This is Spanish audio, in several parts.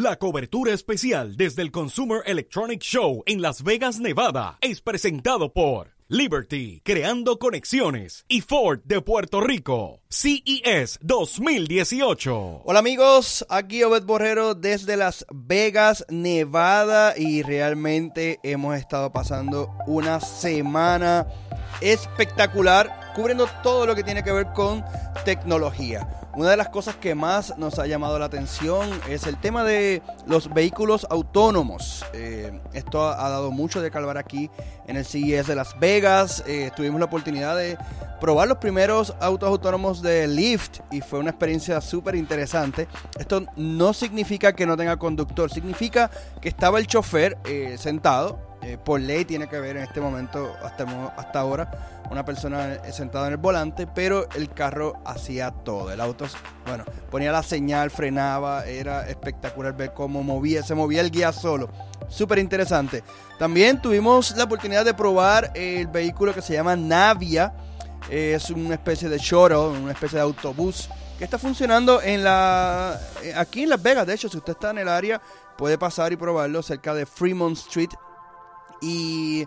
La cobertura especial desde el Consumer Electronic Show en Las Vegas, Nevada, es presentado por Liberty, creando conexiones, y Ford de Puerto Rico, CES 2018. Hola amigos, aquí Obed Borrero desde Las Vegas, Nevada, y realmente hemos estado pasando una semana espectacular cubriendo todo lo que tiene que ver con tecnología. Una de las cosas que más nos ha llamado la atención es el tema de los vehículos autónomos. Eh, esto ha dado mucho de calvar aquí en el CES de Las Vegas. Eh, tuvimos la oportunidad de probar los primeros autos autónomos de Lyft y fue una experiencia súper interesante. Esto no significa que no tenga conductor, significa que estaba el chofer eh, sentado. Por ley tiene que haber en este momento, hasta, hasta ahora, una persona sentada en el volante, pero el carro hacía todo. El auto, bueno, ponía la señal, frenaba, era espectacular ver cómo movía, se movía el guía solo. Súper interesante. También tuvimos la oportunidad de probar el vehículo que se llama Navia. Es una especie de shuttle, una especie de autobús que está funcionando en la aquí en Las Vegas. De hecho, si usted está en el área, puede pasar y probarlo cerca de Fremont Street. Y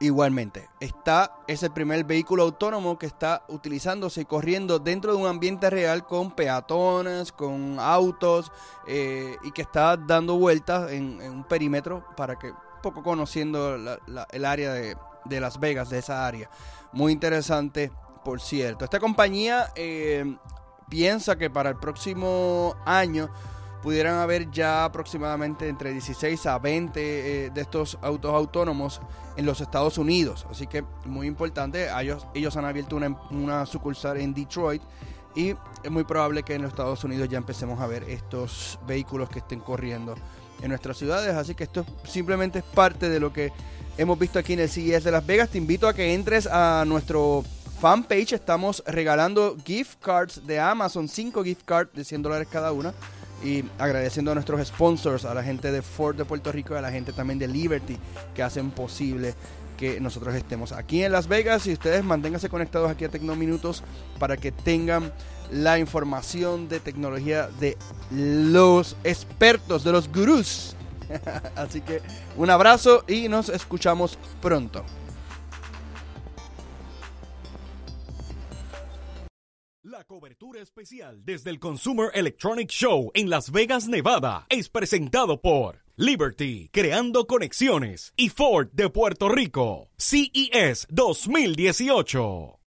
Igualmente, está, es el primer vehículo autónomo que está utilizándose y corriendo dentro de un ambiente real con peatones, con autos eh, y que está dando vueltas en, un perímetro para que, poco conociendo el área de, Las Vegas, de esa área. Muy interesante, por cierto. Esta compañía eh, piensa que para el próximo año pudieran haber ya aproximadamente entre 16 a 20 eh, de estos autos autónomos en los Estados Unidos. Así que muy importante, ellos, ellos han abierto una, una sucursal en Detroit y es muy probable que en los Estados Unidos ya empecemos a ver estos vehículos que estén corriendo en nuestras ciudades. Así que esto simplemente es parte de lo que hemos visto aquí en el CES de Las Vegas. Te invito a que entres a nuestro fanpage. Estamos regalando gift cards de Amazon, 5 gift cards de 100 dólares cada una y agradeciendo a nuestros sponsors, a la gente de Ford de Puerto Rico y a la gente también de Liberty que hacen posible que nosotros estemos aquí en Las Vegas y ustedes manténganse conectados aquí a Tecnominutos para que tengan la información de tecnología de los expertos, de los gurús. Así que un abrazo y nos escuchamos pronto. Cobertura especial desde el Consumer Electronic Show en Las Vegas, Nevada, es presentado por Liberty, creando conexiones, y Ford de Puerto Rico, CES 2018.